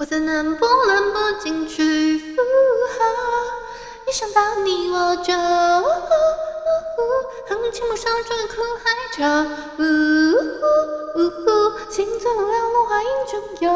我怎能不冷不惊去附和？一想到你我就，恨情不上这苦海着，心总要落花影中游，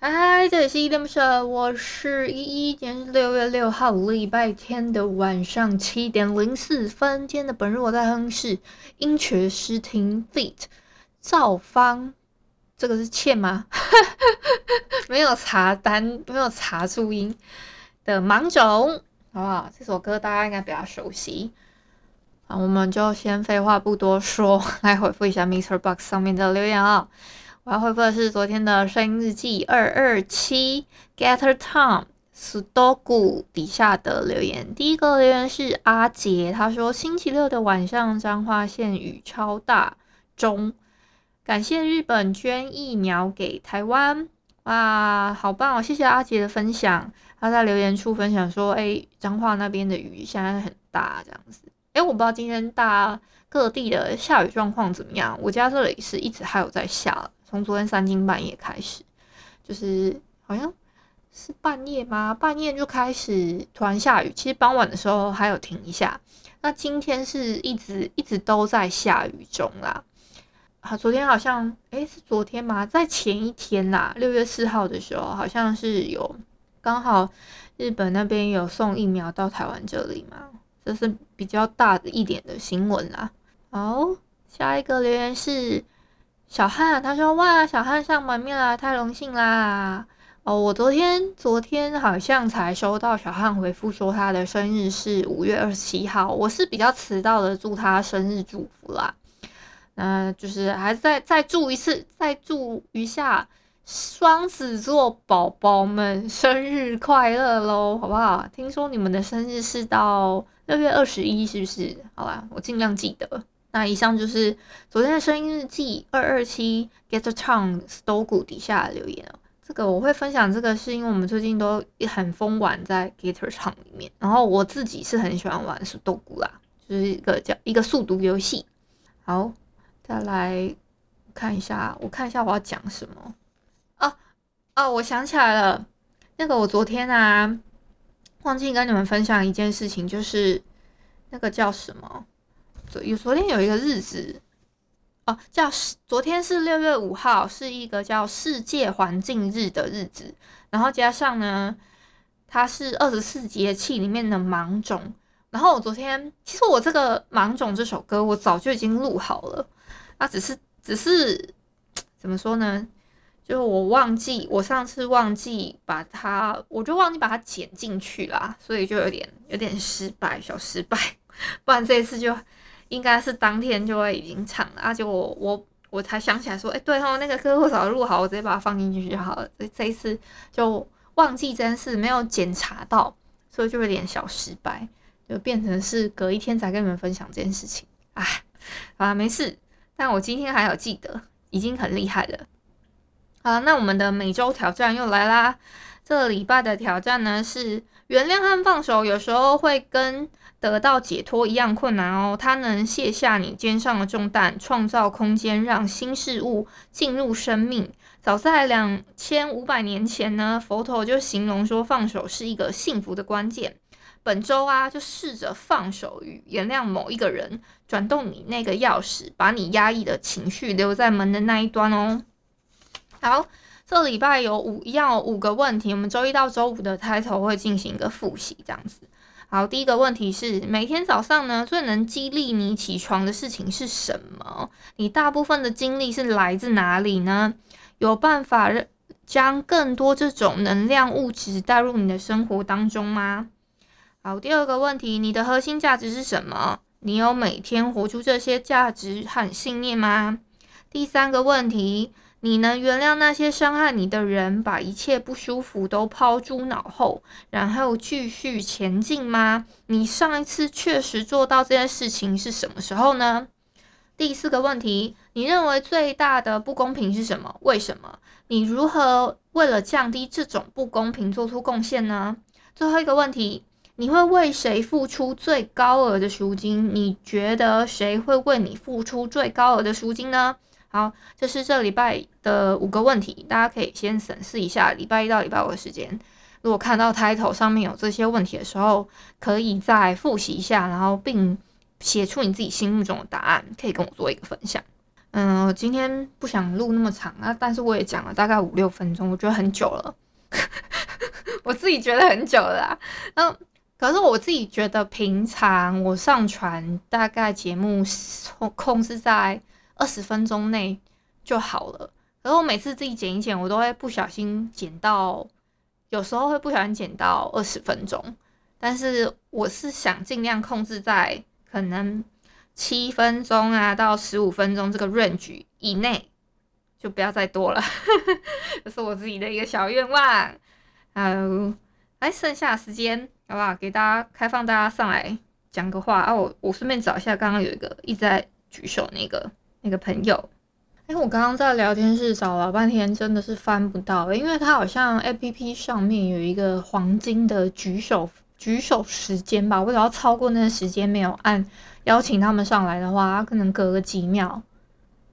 嗨，这里是依依恋不舍，我是依依。今天是六月六号，礼拜天的晚上七点零四分。今天的本日我在哼是音阙诗听 feat. 赵方，这个是欠吗？没有查单，没有查注音的芒种，好不好？这首歌大家应该比较熟悉。好，我们就先废话不多说，来回复一下 MixerBox 上面的留言啊。我要回复的是昨天的声音日记二二七 Getter Tom stoku 底下的留言。第一个留言是阿杰，他说星期六的晚上彰化县雨超大中，感谢日本捐疫苗给台湾，哇，好棒哦！谢谢阿杰的分享。他在留言处分享说，哎、彰化那边的雨现在很大，这样子。哎、欸，我不知道今天大各地的下雨状况怎么样，我家这里是一直还有在下。从昨天三更半夜开始，就是好像是半夜吗？半夜就开始突然下雨，其实傍晚的时候还有停一下。那今天是一直一直都在下雨中啦。啊，昨天好像，诶，是昨天吗？在前一天啦，六月四号的时候，好像是有刚好日本那边有送疫苗到台湾这里嘛，这是比较大的一点的新闻啦。好，下一个留言是。小汉他说：“哇，小汉上门面啦，太荣幸啦！哦，我昨天昨天好像才收到小汉回复说他的生日是五月二十七号，我是比较迟到的，祝他生日祝福啦。那就是还再再祝一次，再祝一下双子座宝宝们生日快乐喽，好不好？听说你们的生日是到六月二十一，是不是？好吧，我尽量记得。”那以上就是昨天的声音日记二二七 Get the Tongue Stogu 底下的留言哦。这个我会分享，这个是因为我们最近都很疯玩在 Getter Tongue 里面，然后我自己是很喜欢玩 Stogu 啦，就是一个叫一个速读游戏。好，再来看一下，我看一下我要讲什么哦哦，我想起来了，那个我昨天啊忘记跟你们分享一件事情，就是那个叫什么？有昨天有一个日子哦，叫昨天是六月五号，是一个叫世界环境日的日子。然后加上呢，它是二十四节气里面的芒种。然后我昨天其实我这个芒种这首歌我早就已经录好了，啊，只是只是怎么说呢？就是我忘记我上次忘记把它，我就忘记把它剪进去啦，所以就有点有点失败，小失败。不然这一次就。应该是当天就会已经唱了，而且我我我才想起来说，哎、欸，对哦，那个歌我早录好，我直接把它放进去就好了。所以这一次就忘记这件事，没有检查到，所以就有点小失败，就变成是隔一天才跟你们分享这件事情。哎，啊，没事，但我今天还有记得，已经很厉害了。好，那我们的每周挑战又来啦。这礼拜的挑战呢是原谅和放手，有时候会跟得到解脱一样困难哦。它能卸下你肩上的重担，创造空间，让新事物进入生命。早在两千五百年前呢，佛陀就形容说，放手是一个幸福的关键。本周啊，就试着放手与原谅某一个人，转动你那个钥匙，把你压抑的情绪留在门的那一端哦。好。这礼拜有五一样五个问题，我们周一到周五的开头会进行一个复习，这样子。好，第一个问题是，每天早上呢，最能激励你起床的事情是什么？你大部分的精力是来自哪里呢？有办法将更多这种能量物质带入你的生活当中吗？好，第二个问题，你的核心价值是什么？你有每天活出这些价值和信念吗？第三个问题，你能原谅那些伤害你的人，把一切不舒服都抛诸脑后，然后继续前进吗？你上一次确实做到这件事情是什么时候呢？第四个问题，你认为最大的不公平是什么？为什么？你如何为了降低这种不公平做出贡献呢？最后一个问题，你会为谁付出最高额的赎金？你觉得谁会为你付出最高额的赎金呢？好，这是这礼拜的五个问题，大家可以先审视一下。礼拜一到礼拜五的时间，如果看到 title 上面有这些问题的时候，可以再复习一下，然后并写出你自己心目中的答案，可以跟我做一个分享。嗯，我今天不想录那么长啊，但是我也讲了大概五六分钟，我觉得很久了，我自己觉得很久了啊。嗯，可是我自己觉得平常我上传大概节目控控制在。二十分钟内就好了。可是我每次自己剪一剪，我都会不小心剪到，有时候会不小心剪到二十分钟。但是我是想尽量控制在可能七分钟啊到十五分钟这个 range 以内，就不要再多了。这是我自己的一个小愿望。嗯，来，剩下的时间好不好？给大家开放，大家上来讲个话啊！我我顺便找一下，刚刚有一个一直在举手那个。那个朋友，哎，我刚刚在聊天室找了半天，真的是翻不到，因为他好像 APP 上面有一个黄金的举手举手时间吧，我只要超过那个时间没有按邀请他们上来的话，他可能隔个几秒，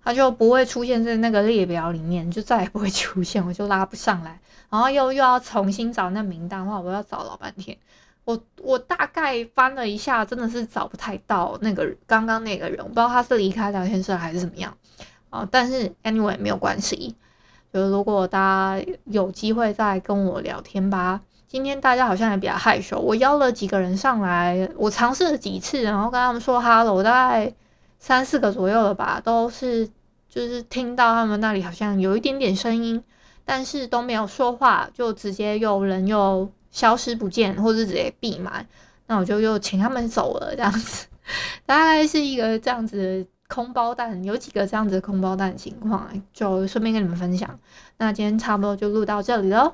他就不会出现在那个列表里面，就再也不会出现，我就拉不上来，然后又又要重新找那名单的话，我要找老半天。我我大概翻了一下，真的是找不太到那个刚刚那个人，我不知道他是离开聊天室还是怎么样啊。但是 anyway 没有关系，就如果大家有机会再跟我聊天吧。今天大家好像也比较害羞，我邀了几个人上来，我尝试了几次，然后跟他们说 hello，大概三四个左右了吧，都是就是听到他们那里好像有一点点声音，但是都没有说话，就直接有人又。消失不见，或者直接闭麦，那我就又请他们走了，这样子，大概是一个这样子的空包蛋，有几个这样子的空包蛋情况，就顺便跟你们分享。那今天差不多就录到这里喽。